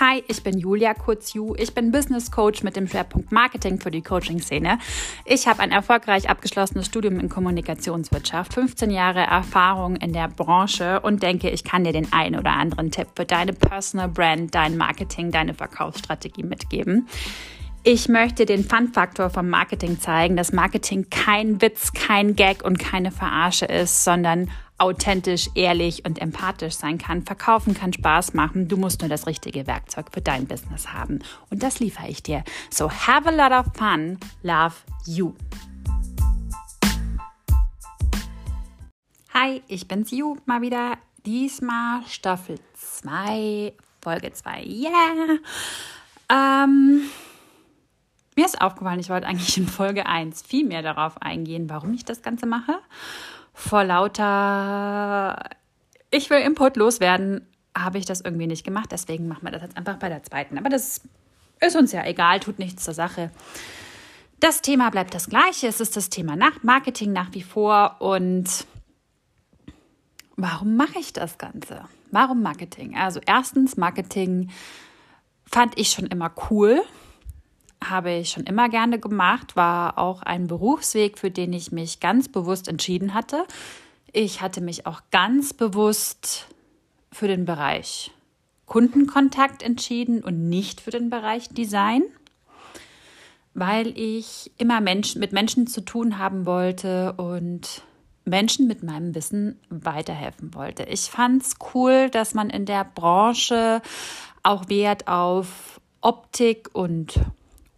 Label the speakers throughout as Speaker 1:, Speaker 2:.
Speaker 1: Hi, ich bin Julia Kurzju. Ich bin Business Coach mit dem Schwerpunkt Marketing für die Coaching-Szene. Ich habe ein erfolgreich abgeschlossenes Studium in Kommunikationswirtschaft, 15 Jahre Erfahrung in der Branche und denke, ich kann dir den einen oder anderen Tipp für deine Personal Brand, dein Marketing, deine Verkaufsstrategie mitgeben. Ich möchte den Fun-Faktor vom Marketing zeigen, dass Marketing kein Witz, kein Gag und keine Verarsche ist, sondern authentisch, ehrlich und empathisch sein kann. Verkaufen kann Spaß machen. Du musst nur das richtige Werkzeug für dein Business haben. Und das liefere ich dir. So have a lot of fun. Love you. Hi, ich bin's Ju, mal wieder. Diesmal Staffel 2, Folge 2. Yeah! Ähm, mir ist aufgefallen, ich wollte eigentlich in Folge 1 viel mehr darauf eingehen, warum ich das Ganze mache vor lauter ich will Input loswerden, habe ich das irgendwie nicht gemacht. Deswegen machen wir das jetzt einfach bei der zweiten. Aber das ist uns ja egal, tut nichts zur Sache. Das Thema bleibt das gleiche. Es ist das Thema nach Marketing nach wie vor. Und warum mache ich das Ganze? Warum Marketing? Also erstens, Marketing fand ich schon immer cool habe ich schon immer gerne gemacht, war auch ein Berufsweg, für den ich mich ganz bewusst entschieden hatte. Ich hatte mich auch ganz bewusst für den Bereich Kundenkontakt entschieden und nicht für den Bereich Design, weil ich immer Menschen, mit Menschen zu tun haben wollte und Menschen mit meinem Wissen weiterhelfen wollte. Ich fand es cool, dass man in der Branche auch Wert auf Optik und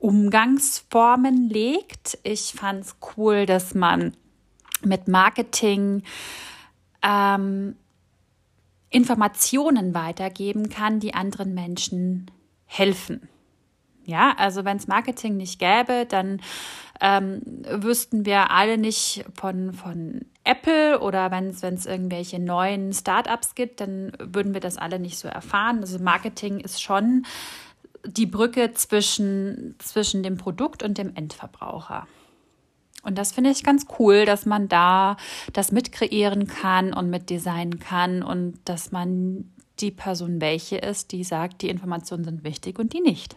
Speaker 1: Umgangsformen legt. Ich fand es cool, dass man mit Marketing ähm, Informationen weitergeben kann, die anderen Menschen helfen. Ja, also wenn es Marketing nicht gäbe, dann ähm, wüssten wir alle nicht von, von Apple oder wenn es irgendwelche neuen Startups gibt, dann würden wir das alle nicht so erfahren. Also Marketing ist schon die Brücke zwischen, zwischen dem Produkt und dem Endverbraucher. Und das finde ich ganz cool, dass man da das mitkreieren kann und mitdesignen kann und dass man die Person welche ist, die sagt, die Informationen sind wichtig und die nicht.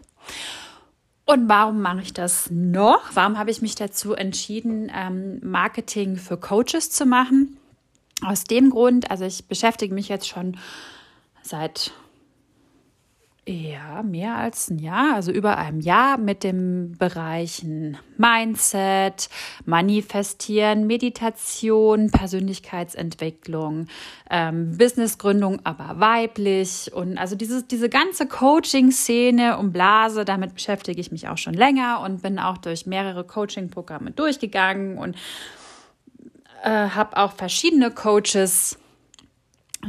Speaker 1: Und warum mache ich das noch? Warum habe ich mich dazu entschieden, ähm, Marketing für Coaches zu machen? Aus dem Grund, also ich beschäftige mich jetzt schon seit ja, mehr als ein Jahr, also über einem Jahr mit den Bereichen Mindset, Manifestieren, Meditation, Persönlichkeitsentwicklung, ähm, Businessgründung, aber weiblich. Und also dieses, diese ganze Coaching-Szene und Blase, damit beschäftige ich mich auch schon länger und bin auch durch mehrere Coaching-Programme durchgegangen und äh, habe auch verschiedene Coaches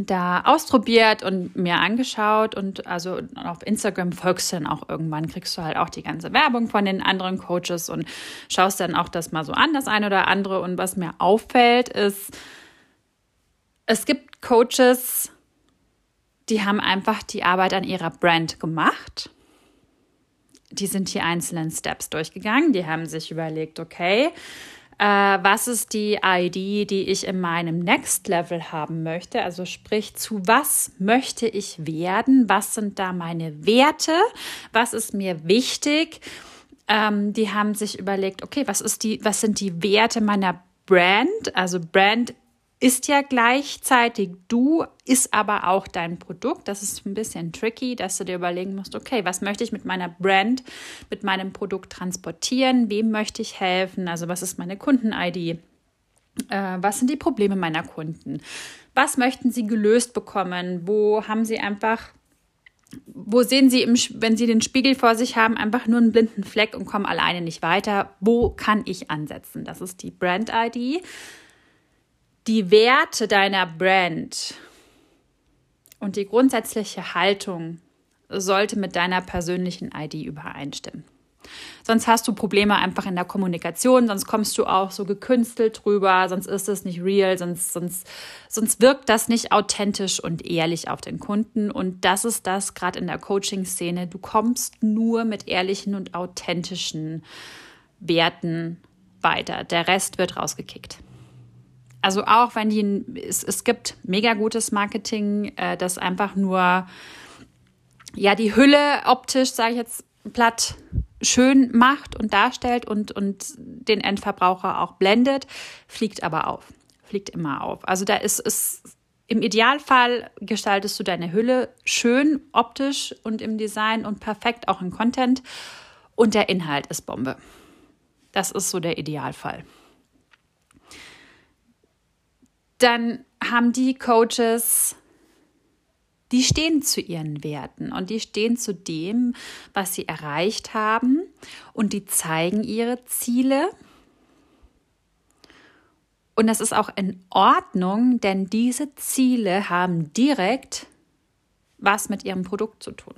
Speaker 1: da ausprobiert und mir angeschaut und also auf Instagram folgst du dann auch irgendwann, kriegst du halt auch die ganze Werbung von den anderen Coaches und schaust dann auch das mal so an, das eine oder andere. Und was mir auffällt, ist, es gibt Coaches, die haben einfach die Arbeit an ihrer Brand gemacht. Die sind die einzelnen Steps durchgegangen, die haben sich überlegt, okay, äh, was ist die ID, die ich in meinem Next Level haben möchte. Also sprich, zu was möchte ich werden? Was sind da meine Werte? Was ist mir wichtig? Ähm, die haben sich überlegt, okay, was ist die, was sind die Werte meiner Brand? Also Brand ist ja gleichzeitig du, ist aber auch dein Produkt. Das ist ein bisschen tricky, dass du dir überlegen musst, okay, was möchte ich mit meiner Brand, mit meinem Produkt transportieren? Wem möchte ich helfen? Also was ist meine Kunden-ID? Äh, was sind die Probleme meiner Kunden? Was möchten sie gelöst bekommen? Wo haben sie einfach wo sehen Sie, im, wenn Sie den Spiegel vor sich haben, einfach nur einen blinden Fleck und kommen alleine nicht weiter? Wo kann ich ansetzen? Das ist die Brand-ID die Werte deiner Brand und die grundsätzliche Haltung sollte mit deiner persönlichen ID übereinstimmen. Sonst hast du Probleme einfach in der Kommunikation, sonst kommst du auch so gekünstelt drüber, sonst ist es nicht real, sonst, sonst, sonst wirkt das nicht authentisch und ehrlich auf den Kunden. Und das ist das gerade in der Coaching-Szene. Du kommst nur mit ehrlichen und authentischen Werten weiter. Der Rest wird rausgekickt. Also auch wenn die, es, es gibt mega gutes Marketing, äh, das einfach nur ja die Hülle optisch, sage ich jetzt platt, schön macht und darstellt und, und den Endverbraucher auch blendet, fliegt aber auf. Fliegt immer auf. Also da ist es. Im Idealfall gestaltest du deine Hülle schön optisch und im Design und perfekt auch im Content und der Inhalt ist Bombe. Das ist so der Idealfall. Dann haben die Coaches die stehen zu ihren Werten und die stehen zu dem, was sie erreicht haben und die zeigen ihre Ziele. Und das ist auch in Ordnung, denn diese Ziele haben direkt was mit ihrem Produkt zu tun.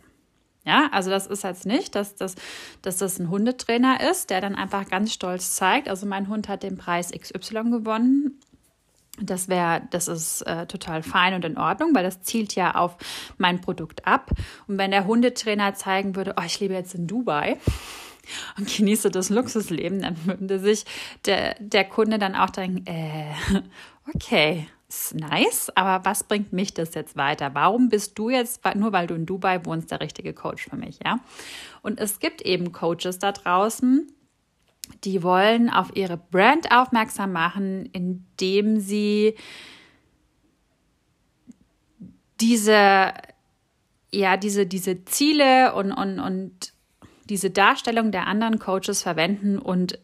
Speaker 1: Ja, also das ist jetzt nicht, dass das, dass das ein Hundetrainer ist, der dann einfach ganz stolz zeigt, also mein Hund hat den Preis XY gewonnen das wäre, das ist äh, total fein und in Ordnung, weil das zielt ja auf mein Produkt ab. Und wenn der Hundetrainer zeigen würde, oh, ich lebe jetzt in Dubai und genieße das Luxusleben, dann würde sich der, der Kunde dann auch denken, äh, okay, ist nice, aber was bringt mich das jetzt weiter? Warum bist du jetzt, nur weil du in Dubai wohnst, der richtige Coach für mich, ja? Und es gibt eben Coaches da draußen, die wollen auf ihre Brand aufmerksam machen, indem sie diese, ja, diese, diese Ziele und, und, und diese Darstellung der anderen Coaches verwenden und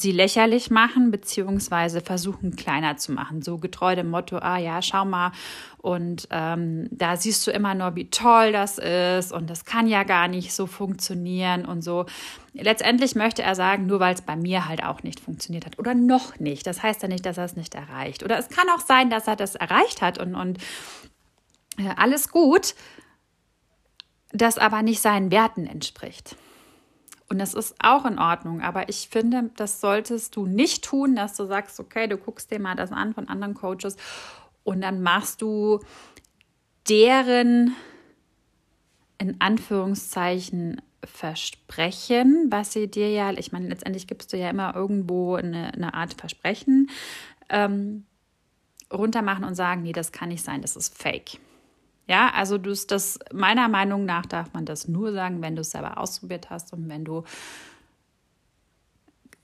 Speaker 1: sie lächerlich machen, beziehungsweise versuchen kleiner zu machen. So getreu dem Motto, ah ja, schau mal, und ähm, da siehst du immer nur, wie toll das ist und das kann ja gar nicht so funktionieren und so. Letztendlich möchte er sagen, nur weil es bei mir halt auch nicht funktioniert hat oder noch nicht. Das heißt ja nicht, dass er es nicht erreicht. Oder es kann auch sein, dass er das erreicht hat und, und äh, alles gut, das aber nicht seinen Werten entspricht. Und das ist auch in Ordnung. Aber ich finde, das solltest du nicht tun, dass du sagst, okay, du guckst dir mal das an von anderen Coaches und dann machst du deren in Anführungszeichen Versprechen, was sie dir ja, ich meine, letztendlich gibst du ja immer irgendwo eine, eine Art Versprechen, ähm, runtermachen und sagen, nee, das kann nicht sein, das ist fake. Ja, also du das meiner Meinung nach darf man das nur sagen, wenn du es selber ausprobiert hast und wenn du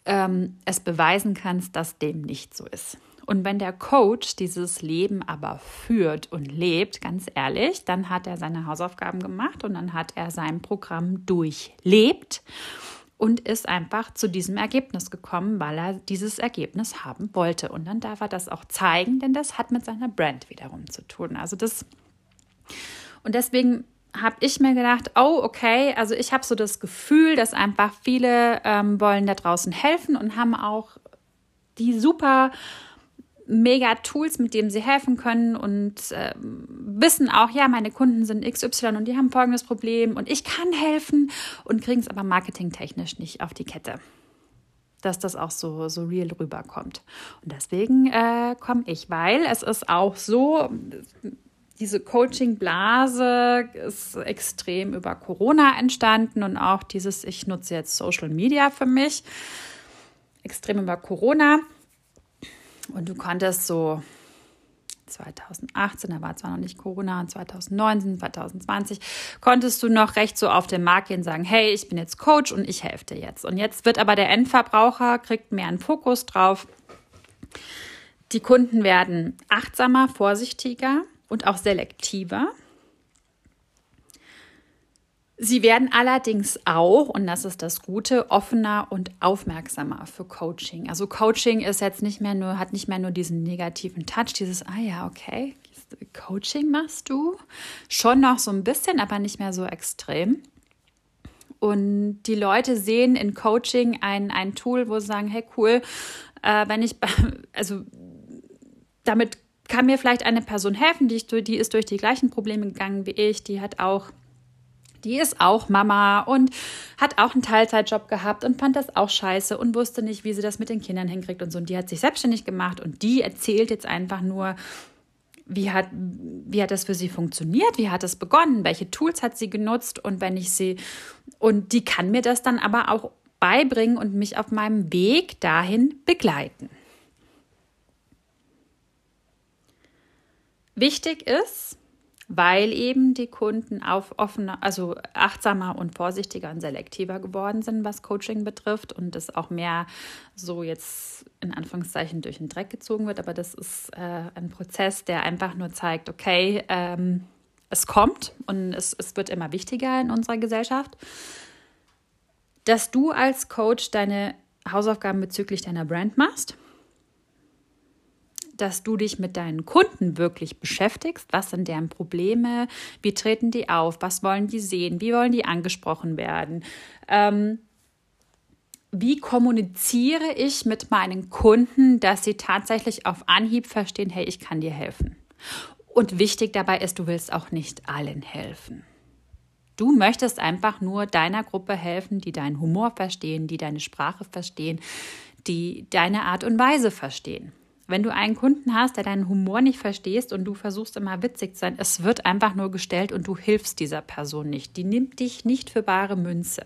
Speaker 1: ähm, es beweisen kannst, dass dem nicht so ist. Und wenn der Coach dieses Leben aber führt und lebt, ganz ehrlich, dann hat er seine Hausaufgaben gemacht und dann hat er sein Programm durchlebt und ist einfach zu diesem Ergebnis gekommen, weil er dieses Ergebnis haben wollte. Und dann darf er das auch zeigen, denn das hat mit seiner Brand wiederum zu tun. Also das und deswegen habe ich mir gedacht, oh, okay, also ich habe so das Gefühl, dass einfach viele ähm, wollen da draußen helfen und haben auch die super mega Tools, mit denen sie helfen können und äh, wissen auch, ja, meine Kunden sind XY und die haben folgendes Problem und ich kann helfen und kriegen es aber marketingtechnisch nicht auf die Kette. Dass das auch so, so real rüberkommt. Und deswegen äh, komme ich, weil es ist auch so, diese Coaching-Blase ist extrem über Corona entstanden und auch dieses, ich nutze jetzt Social Media für mich, extrem über Corona. Und du konntest so 2018, da war zwar noch nicht Corona, und 2019, 2020, konntest du noch recht so auf den Markt gehen und sagen, hey, ich bin jetzt Coach und ich helfe dir jetzt. Und jetzt wird aber der Endverbraucher, kriegt mehr einen Fokus drauf. Die Kunden werden achtsamer, vorsichtiger und auch selektiver. Sie werden allerdings auch, und das ist das Gute, offener und aufmerksamer für Coaching. Also Coaching ist jetzt nicht mehr nur, hat nicht mehr nur diesen negativen Touch, dieses, ah ja, okay, Coaching machst du. Schon noch so ein bisschen, aber nicht mehr so extrem. Und die Leute sehen in Coaching ein, ein Tool, wo sie sagen, hey cool, äh, wenn ich, also damit kann mir vielleicht eine Person helfen, die, ich, die ist durch die gleichen Probleme gegangen wie ich, die hat auch die ist auch Mama und hat auch einen Teilzeitjob gehabt und fand das auch scheiße und wusste nicht, wie sie das mit den Kindern hinkriegt und so. Und die hat sich selbstständig gemacht und die erzählt jetzt einfach nur, wie hat, wie hat das für sie funktioniert, wie hat es begonnen, welche Tools hat sie genutzt und wenn ich sie, und die kann mir das dann aber auch beibringen und mich auf meinem Weg dahin begleiten. Wichtig ist, weil eben die Kunden auf offener, also achtsamer und vorsichtiger und selektiver geworden sind, was Coaching betrifft und es auch mehr so jetzt in Anführungszeichen durch den Dreck gezogen wird. Aber das ist äh, ein Prozess, der einfach nur zeigt, okay, ähm, es kommt und es, es wird immer wichtiger in unserer Gesellschaft, dass du als Coach deine Hausaufgaben bezüglich deiner Brand machst dass du dich mit deinen Kunden wirklich beschäftigst. Was sind deren Probleme? Wie treten die auf? Was wollen die sehen? Wie wollen die angesprochen werden? Ähm, wie kommuniziere ich mit meinen Kunden, dass sie tatsächlich auf Anhieb verstehen, hey, ich kann dir helfen? Und wichtig dabei ist, du willst auch nicht allen helfen. Du möchtest einfach nur deiner Gruppe helfen, die deinen Humor verstehen, die deine Sprache verstehen, die deine Art und Weise verstehen. Wenn du einen Kunden hast, der deinen Humor nicht verstehst und du versuchst immer witzig zu sein, es wird einfach nur gestellt und du hilfst dieser Person nicht. Die nimmt dich nicht für bare Münze.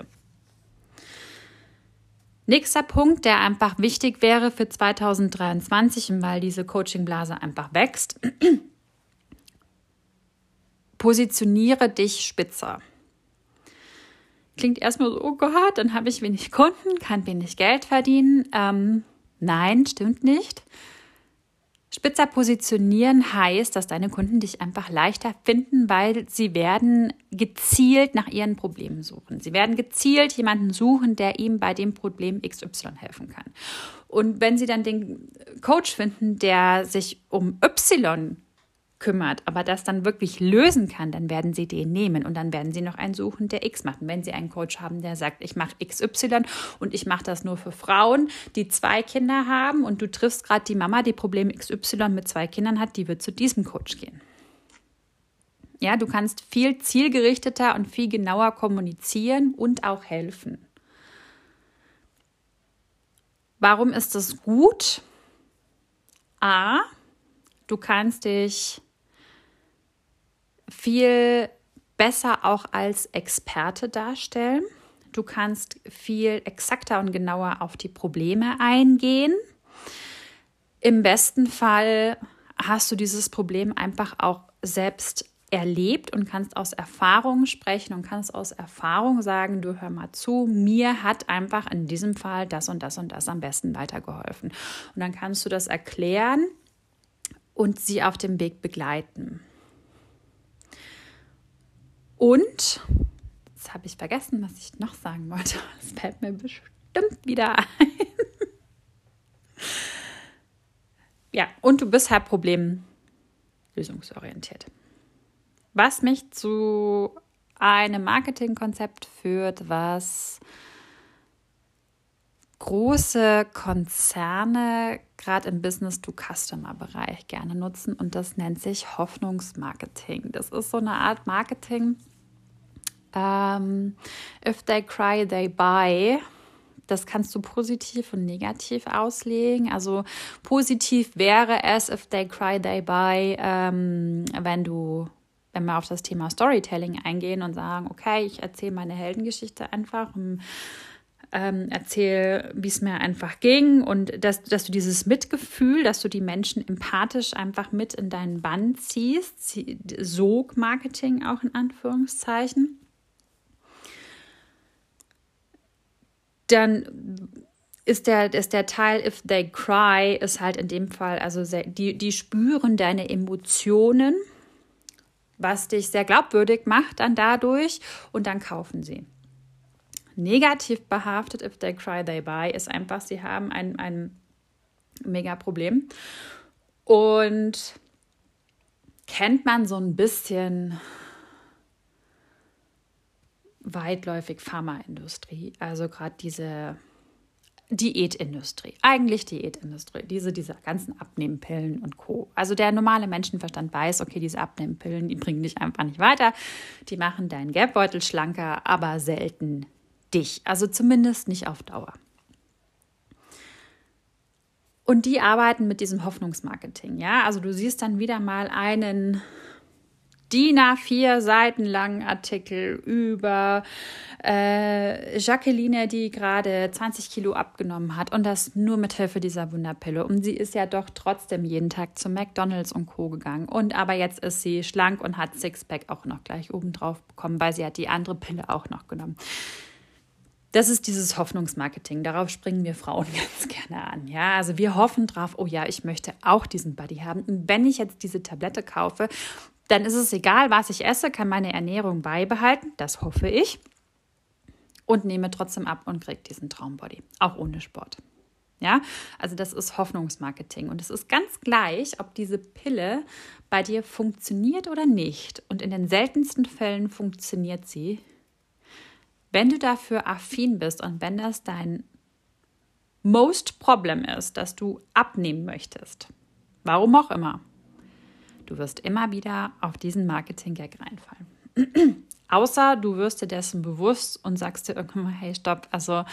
Speaker 1: Nächster Punkt, der einfach wichtig wäre für 2023, weil diese Coachingblase einfach wächst. Positioniere dich spitzer. Klingt erstmal so, oh Gott, dann habe ich wenig Kunden, kann wenig Geld verdienen. Ähm, nein, stimmt nicht. Spitzer positionieren heißt, dass deine Kunden dich einfach leichter finden, weil sie werden gezielt nach ihren Problemen suchen. Sie werden gezielt jemanden suchen, der ihm bei dem Problem XY helfen kann. Und wenn sie dann den Coach finden, der sich um Y kümmert, aber das dann wirklich lösen kann, dann werden sie den nehmen und dann werden sie noch einen suchen, der X macht. Und wenn sie einen Coach haben, der sagt, ich mache XY und ich mache das nur für Frauen, die zwei Kinder haben und du triffst gerade die Mama, die Problem XY mit zwei Kindern hat, die wird zu diesem Coach gehen. Ja, du kannst viel zielgerichteter und viel genauer kommunizieren und auch helfen. Warum ist das gut? A, du kannst dich viel besser auch als Experte darstellen. Du kannst viel exakter und genauer auf die Probleme eingehen. Im besten Fall hast du dieses Problem einfach auch selbst erlebt und kannst aus Erfahrung sprechen und kannst aus Erfahrung sagen, du hör mal zu, mir hat einfach in diesem Fall das und das und das am besten weitergeholfen. Und dann kannst du das erklären und sie auf dem Weg begleiten. Und, jetzt habe ich vergessen, was ich noch sagen wollte. Es fällt mir bestimmt wieder ein. ja, und du bist halt problemlösungsorientiert. Was mich zu einem Marketingkonzept führt, was große Konzerne gerade im Business-to-Customer-Bereich gerne nutzen und das nennt sich Hoffnungsmarketing. Das ist so eine Art Marketing. Ähm, if they cry, they buy. Das kannst du positiv und negativ auslegen. Also positiv wäre es, if they cry, they buy, ähm, wenn du wenn wir auf das Thema Storytelling eingehen und sagen, okay, ich erzähle meine Heldengeschichte einfach, um, ähm, erzähle, wie es mir einfach ging und dass, dass du dieses Mitgefühl, dass du die Menschen empathisch einfach mit in deinen Bann ziehst, Sog-Marketing auch in Anführungszeichen. Dann ist der, ist der Teil If They Cry, ist halt in dem Fall, also sehr, die, die spüren deine Emotionen, was dich sehr glaubwürdig macht dann dadurch und dann kaufen sie negativ behaftet, if they cry, they buy, ist einfach, sie haben ein, ein mega Problem. Und kennt man so ein bisschen weitläufig Pharmaindustrie, also gerade diese Diätindustrie, eigentlich Diätindustrie, diese, diese ganzen Abnehmpillen und Co. Also der normale Menschenverstand weiß, okay, diese Abnehmpillen, die bringen dich einfach nicht weiter, die machen deinen Gelbbeutel schlanker, aber selten dich. Also zumindest nicht auf Dauer. Und die arbeiten mit diesem Hoffnungsmarketing, ja. Also du siehst dann wieder mal einen DIN A4 Seiten langen Artikel über äh, Jacqueline, die gerade 20 Kilo abgenommen hat und das nur mit Hilfe dieser Wunderpille. Und sie ist ja doch trotzdem jeden Tag zu McDonalds und Co. gegangen. Und aber jetzt ist sie schlank und hat Sixpack auch noch gleich obendrauf bekommen, weil sie hat die andere Pille auch noch genommen. Das ist dieses Hoffnungsmarketing. Darauf springen wir Frauen ganz gerne an. Ja, also wir hoffen drauf, oh ja, ich möchte auch diesen Buddy haben. Und wenn ich jetzt diese Tablette kaufe, dann ist es egal, was ich esse, kann meine Ernährung beibehalten. Das hoffe ich. Und nehme trotzdem ab und kriege diesen Traumbody. Auch ohne Sport. Ja, also das ist Hoffnungsmarketing. Und es ist ganz gleich, ob diese Pille bei dir funktioniert oder nicht. Und in den seltensten Fällen funktioniert sie wenn du dafür affin bist und wenn das dein most Problem ist, dass du abnehmen möchtest, warum auch immer, du wirst immer wieder auf diesen Marketing-Gag reinfallen. Außer du wirst dir dessen bewusst und sagst dir irgendwann mal, hey, stopp, also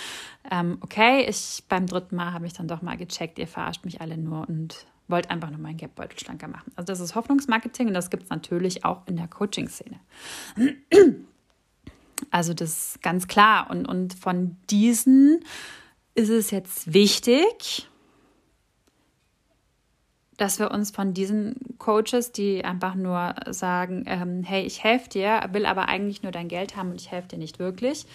Speaker 1: ähm, okay, ich beim dritten Mal habe ich dann doch mal gecheckt, ihr verarscht mich alle nur und wollt einfach nur meinen Gapbeutel schlanker machen. Also das ist Hoffnungsmarketing und das gibt es natürlich auch in der Coaching-Szene. Also das ist ganz klar. Und, und von diesen ist es jetzt wichtig, dass wir uns von diesen Coaches, die einfach nur sagen, ähm, hey, ich helfe dir, will aber eigentlich nur dein Geld haben und ich helfe dir nicht wirklich,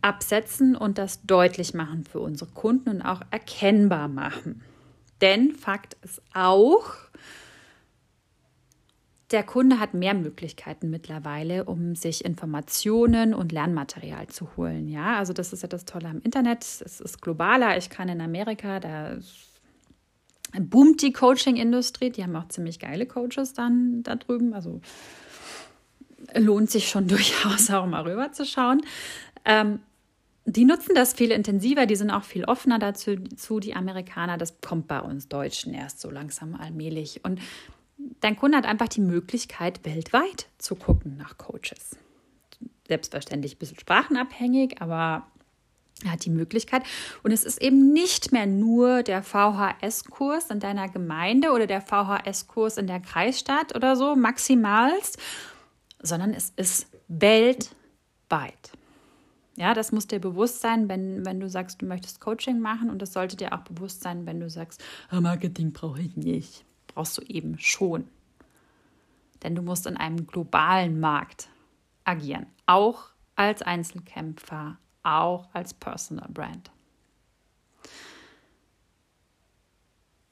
Speaker 1: absetzen und das deutlich machen für unsere Kunden und auch erkennbar machen. Denn Fakt ist auch, der Kunde hat mehr Möglichkeiten mittlerweile, um sich Informationen und Lernmaterial zu holen. Ja, also das ist ja das Tolle am Internet. Es ist globaler. Ich kann in Amerika, da boomt die Coaching-Industrie. Die haben auch ziemlich geile Coaches dann da drüben. Also lohnt sich schon durchaus auch mal rüber zu schauen. Ähm, die nutzen das viel intensiver, die sind auch viel offener dazu, die Amerikaner. Das kommt bei uns Deutschen erst so langsam allmählich. Und dein Kunde hat einfach die Möglichkeit, weltweit zu gucken nach Coaches. Selbstverständlich ein bisschen sprachenabhängig, aber er hat die Möglichkeit. Und es ist eben nicht mehr nur der VHS-Kurs in deiner Gemeinde oder der VHS-Kurs in der Kreisstadt oder so, maximalst, sondern es ist weltweit. Ja, das muss dir bewusst sein, wenn, wenn du sagst, du möchtest Coaching machen und das sollte dir auch bewusst sein, wenn du sagst, ah, Marketing brauche ich nicht brauchst du eben schon. Denn du musst in einem globalen Markt agieren, auch als Einzelkämpfer, auch als Personal Brand.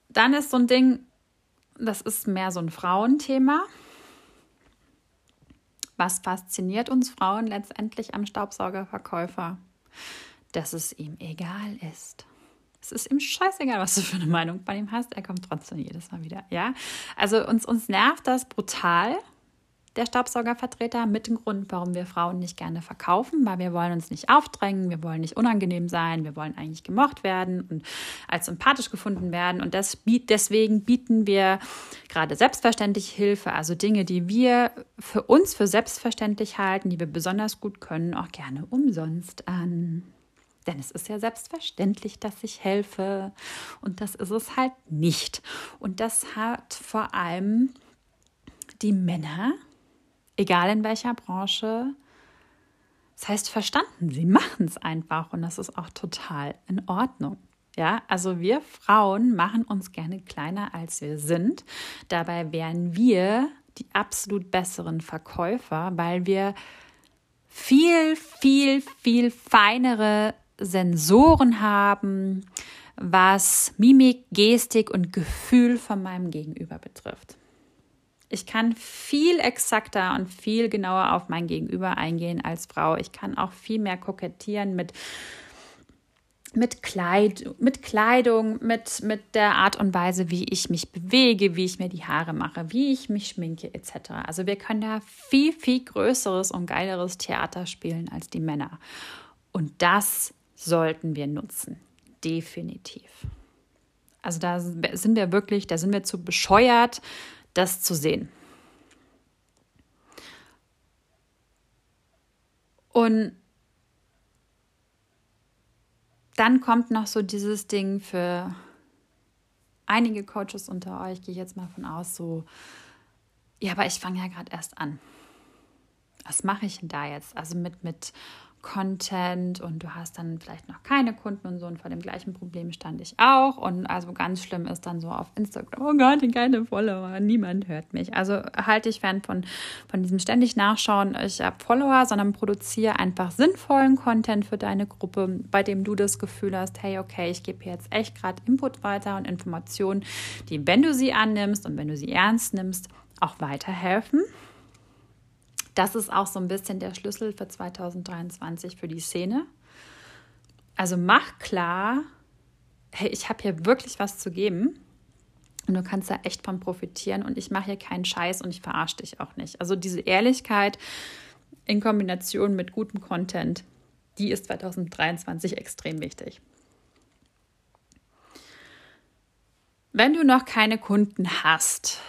Speaker 1: Dann ist so ein Ding, das ist mehr so ein Frauenthema. Was fasziniert uns Frauen letztendlich am Staubsaugerverkäufer? Dass es ihm egal ist. Es ist ihm scheißegal, was du für eine Meinung bei ihm hast. Er kommt trotzdem jedes Mal wieder. Ja, also uns, uns nervt das brutal, der Staubsaugervertreter, mit dem Grund, warum wir Frauen nicht gerne verkaufen, weil wir wollen uns nicht aufdrängen, wir wollen nicht unangenehm sein, wir wollen eigentlich gemocht werden und als sympathisch gefunden werden. Und das, deswegen bieten wir gerade selbstverständlich Hilfe, also Dinge, die wir für uns für selbstverständlich halten, die wir besonders gut können, auch gerne umsonst an. Denn es ist ja selbstverständlich, dass ich helfe. Und das ist es halt nicht. Und das hat vor allem die Männer, egal in welcher Branche, das heißt verstanden. Sie machen es einfach und das ist auch total in Ordnung. Ja, also wir Frauen machen uns gerne kleiner, als wir sind. Dabei wären wir die absolut besseren Verkäufer, weil wir viel, viel, viel feinere Sensoren haben, was Mimik, Gestik und Gefühl von meinem Gegenüber betrifft. Ich kann viel exakter und viel genauer auf mein Gegenüber eingehen als Frau. Ich kann auch viel mehr kokettieren mit, mit, Kleid, mit Kleidung, mit, mit der Art und Weise, wie ich mich bewege, wie ich mir die Haare mache, wie ich mich schminke, etc. Also wir können da viel, viel größeres und geileres Theater spielen als die Männer. Und das sollten wir nutzen. Definitiv. Also da sind wir wirklich, da sind wir zu bescheuert, das zu sehen. Und dann kommt noch so dieses Ding für einige Coaches unter euch, gehe ich jetzt mal von aus, so ja, aber ich fange ja gerade erst an. Was mache ich denn da jetzt? Also mit, mit Content und du hast dann vielleicht noch keine Kunden und so und vor dem gleichen Problem stand ich auch und also ganz schlimm ist dann so auf Instagram, oh Gott, keine Follower, niemand hört mich. Also halte ich fern von, von diesem ständig Nachschauen, ich habe Follower, sondern produziere einfach sinnvollen Content für deine Gruppe, bei dem du das Gefühl hast, hey, okay, ich gebe jetzt echt gerade Input weiter und Informationen, die, wenn du sie annimmst und wenn du sie ernst nimmst, auch weiterhelfen das ist auch so ein bisschen der Schlüssel für 2023 für die Szene. Also mach klar, hey, ich habe hier wirklich was zu geben. Und du kannst da echt von profitieren. Und ich mache hier keinen Scheiß und ich verarsche dich auch nicht. Also diese Ehrlichkeit in Kombination mit gutem Content, die ist 2023 extrem wichtig. Wenn du noch keine Kunden hast,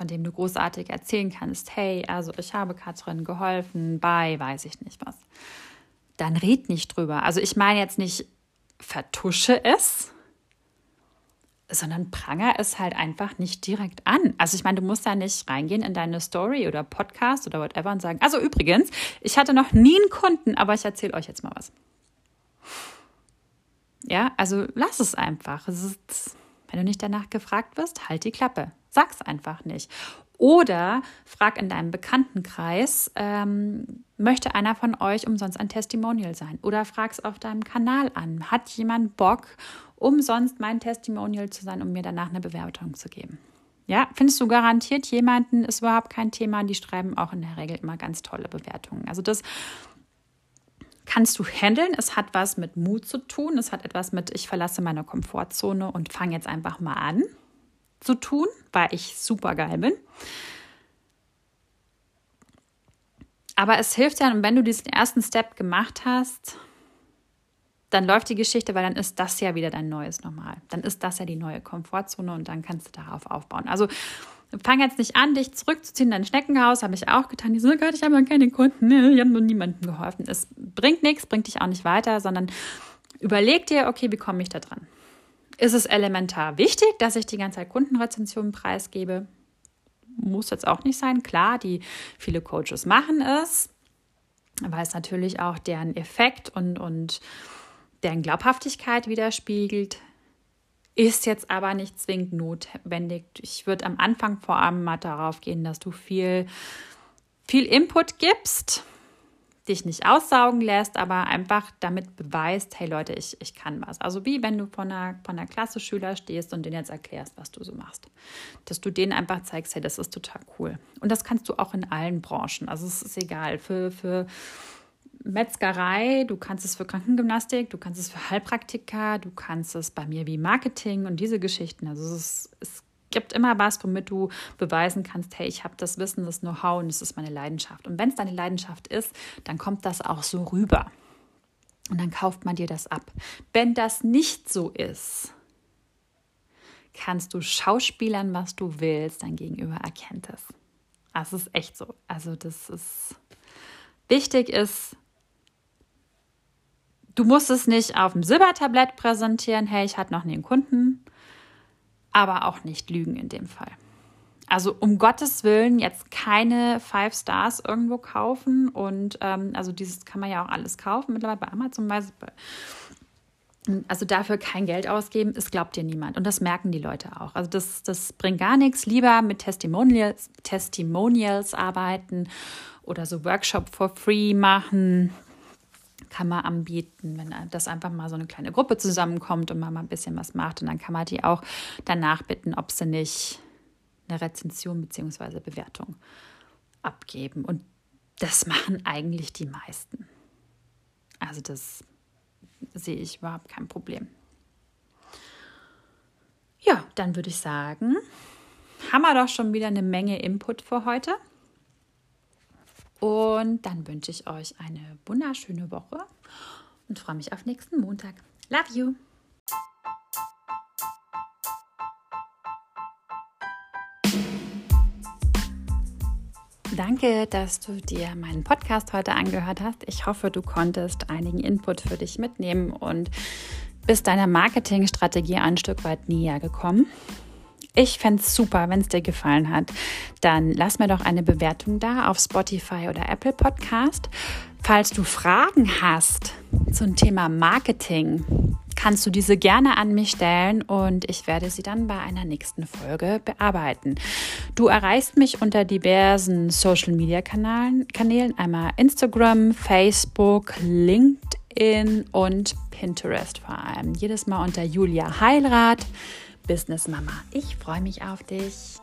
Speaker 1: von dem du großartig erzählen kannst, hey, also ich habe Katrin geholfen bei, weiß ich nicht was, dann red nicht drüber. Also ich meine jetzt nicht vertusche es, sondern pranger es halt einfach nicht direkt an. Also ich meine, du musst da nicht reingehen in deine Story oder Podcast oder whatever und sagen, also übrigens, ich hatte noch nie einen Kunden, aber ich erzähle euch jetzt mal was. Ja, also lass es einfach. Es ist, wenn du nicht danach gefragt wirst, halt die Klappe. Sag's einfach nicht. Oder frag in deinem Bekanntenkreis, ähm, möchte einer von euch umsonst ein Testimonial sein? Oder frag es auf deinem Kanal an. Hat jemand Bock, umsonst mein Testimonial zu sein, um mir danach eine Bewertung zu geben? Ja, findest du garantiert jemanden, ist überhaupt kein Thema. Die schreiben auch in der Regel immer ganz tolle Bewertungen. Also das kannst du handeln. Es hat was mit Mut zu tun. Es hat etwas mit, ich verlasse meine Komfortzone und fange jetzt einfach mal an zu tun, weil ich super geil bin. Aber es hilft ja, wenn du diesen ersten Step gemacht hast, dann läuft die Geschichte, weil dann ist das ja wieder dein neues Normal. Dann ist das ja die neue Komfortzone und dann kannst du darauf aufbauen. Also fang jetzt nicht an, dich zurückzuziehen in dein Schneckenhaus. Habe ich auch getan. Die so, oh Gott, ich habe ja keine Kunden. Ich habe nur niemandem geholfen. Es bringt nichts, bringt dich auch nicht weiter, sondern überleg dir, okay, wie komme ich da dran? Ist es elementar wichtig, dass ich die ganze Zeit Kundenrezensionen preisgebe? Muss jetzt auch nicht sein. Klar, die viele Coaches machen es, weil es natürlich auch deren Effekt und, und deren Glaubhaftigkeit widerspiegelt. Ist jetzt aber nicht zwingend notwendig. Ich würde am Anfang vor allem mal darauf gehen, dass du viel, viel Input gibst, dich nicht aussaugen lässt, aber einfach damit beweist, hey Leute, ich, ich kann was. Also wie wenn du von einer, von einer Klasse Schüler stehst und denen jetzt erklärst, was du so machst. Dass du denen einfach zeigst, hey, das ist total cool. Und das kannst du auch in allen Branchen. Also es ist egal. Für, für Metzgerei, du kannst es für Krankengymnastik, du kannst es für Heilpraktika, du kannst es bei mir wie Marketing und diese Geschichten. Also es, ist, es gibt immer was, womit du beweisen kannst, hey, ich habe das Wissen, das Know-how und es ist meine Leidenschaft. Und wenn es deine Leidenschaft ist, dann kommt das auch so rüber. Und dann kauft man dir das ab. Wenn das nicht so ist, kannst du schauspielern, was du willst, dein Gegenüber erkennt es. Das ist echt so. Also das ist wichtig ist, du musst es nicht auf dem Silbertablett präsentieren, hey, ich hatte noch nie einen Kunden, aber auch nicht lügen in dem Fall. Also um Gottes Willen jetzt keine Five Stars irgendwo kaufen und ähm, also dieses kann man ja auch alles kaufen mittlerweile bei Amazon Beispiel. Also dafür kein Geld ausgeben, es glaubt dir niemand. Und das merken die Leute auch. Also das, das bringt gar nichts. Lieber mit Testimonials, Testimonials arbeiten oder so Workshop for free machen kann man anbieten, wenn das einfach mal so eine kleine Gruppe zusammenkommt und man mal ein bisschen was macht. Und dann kann man die auch danach bitten, ob sie nicht eine Rezension bzw. Bewertung abgeben. Und das machen eigentlich die meisten. Also das sehe ich überhaupt kein Problem. Ja, dann würde ich sagen, haben wir doch schon wieder eine Menge Input für heute. Und dann wünsche ich euch eine wunderschöne Woche und freue mich auf nächsten Montag. Love you! Danke, dass du dir meinen Podcast heute angehört hast. Ich hoffe, du konntest einigen Input für dich mitnehmen und bist deiner Marketingstrategie ein Stück weit näher gekommen. Ich fände es super, wenn es dir gefallen hat. Dann lass mir doch eine Bewertung da auf Spotify oder Apple Podcast. Falls du Fragen hast zum Thema Marketing, kannst du diese gerne an mich stellen und ich werde sie dann bei einer nächsten Folge bearbeiten. Du erreichst mich unter diversen Social Media Kanälen, einmal Instagram, Facebook, LinkedIn und Pinterest vor allem. Jedes Mal unter Julia Heilrath, Business Mama. Ich freue mich auf dich.